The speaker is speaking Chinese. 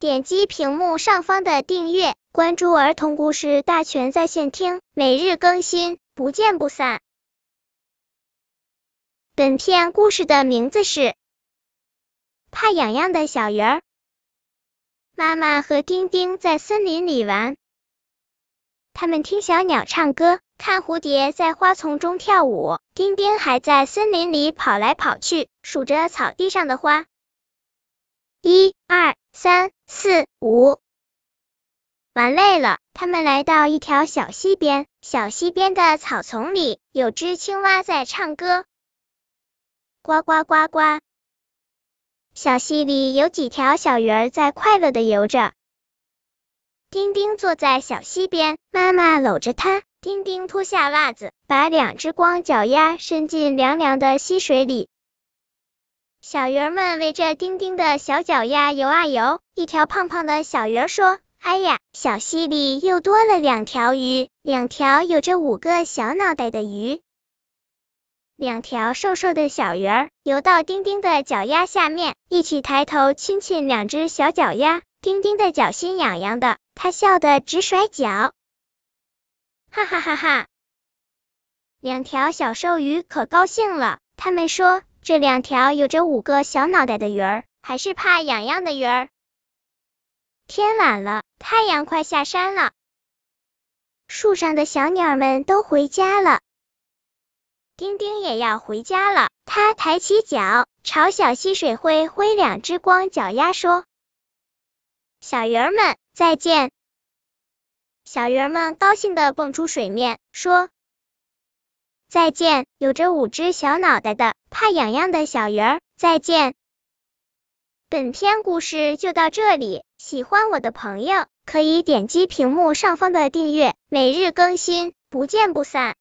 点击屏幕上方的订阅，关注儿童故事大全在线听，每日更新，不见不散。本片故事的名字是《怕痒痒的小鱼儿》。妈妈和丁丁在森林里玩，他们听小鸟唱歌，看蝴蝶在花丛中跳舞。丁丁还在森林里跑来跑去，数着草地上的花。一、二、三、四、五，玩累了，他们来到一条小溪边。小溪边的草丛里，有只青蛙在唱歌，呱呱呱呱。小溪里有几条小鱼儿在快乐的游着。丁丁坐在小溪边，妈妈搂着他。丁丁脱下袜子，把两只光脚丫伸进凉凉的溪水里。小鱼儿们围着丁丁的小脚丫游啊游。一条胖胖的小鱼儿说：“哎呀，小溪里又多了两条鱼，两条有着五个小脑袋的鱼。”两条瘦瘦的小鱼儿游到丁丁的脚丫下面，一起抬头亲亲两只小脚丫。丁丁的脚心痒痒的，他笑得直甩脚。哈哈哈哈！两条小瘦鱼可高兴了，他们说：“这两条有着五个小脑袋的鱼儿，还是怕痒痒的鱼儿。”天晚了，太阳快下山了，树上的小鸟们都回家了，丁丁也要回家了。他抬起脚，朝小溪水挥挥两只光脚丫，说：“小鱼儿们，再见。”小鱼儿们高兴的蹦出水面，说：“再见，有着五只小脑袋的怕痒痒的小鱼儿，再见。”本篇故事就到这里，喜欢我的朋友可以点击屏幕上方的订阅，每日更新，不见不散。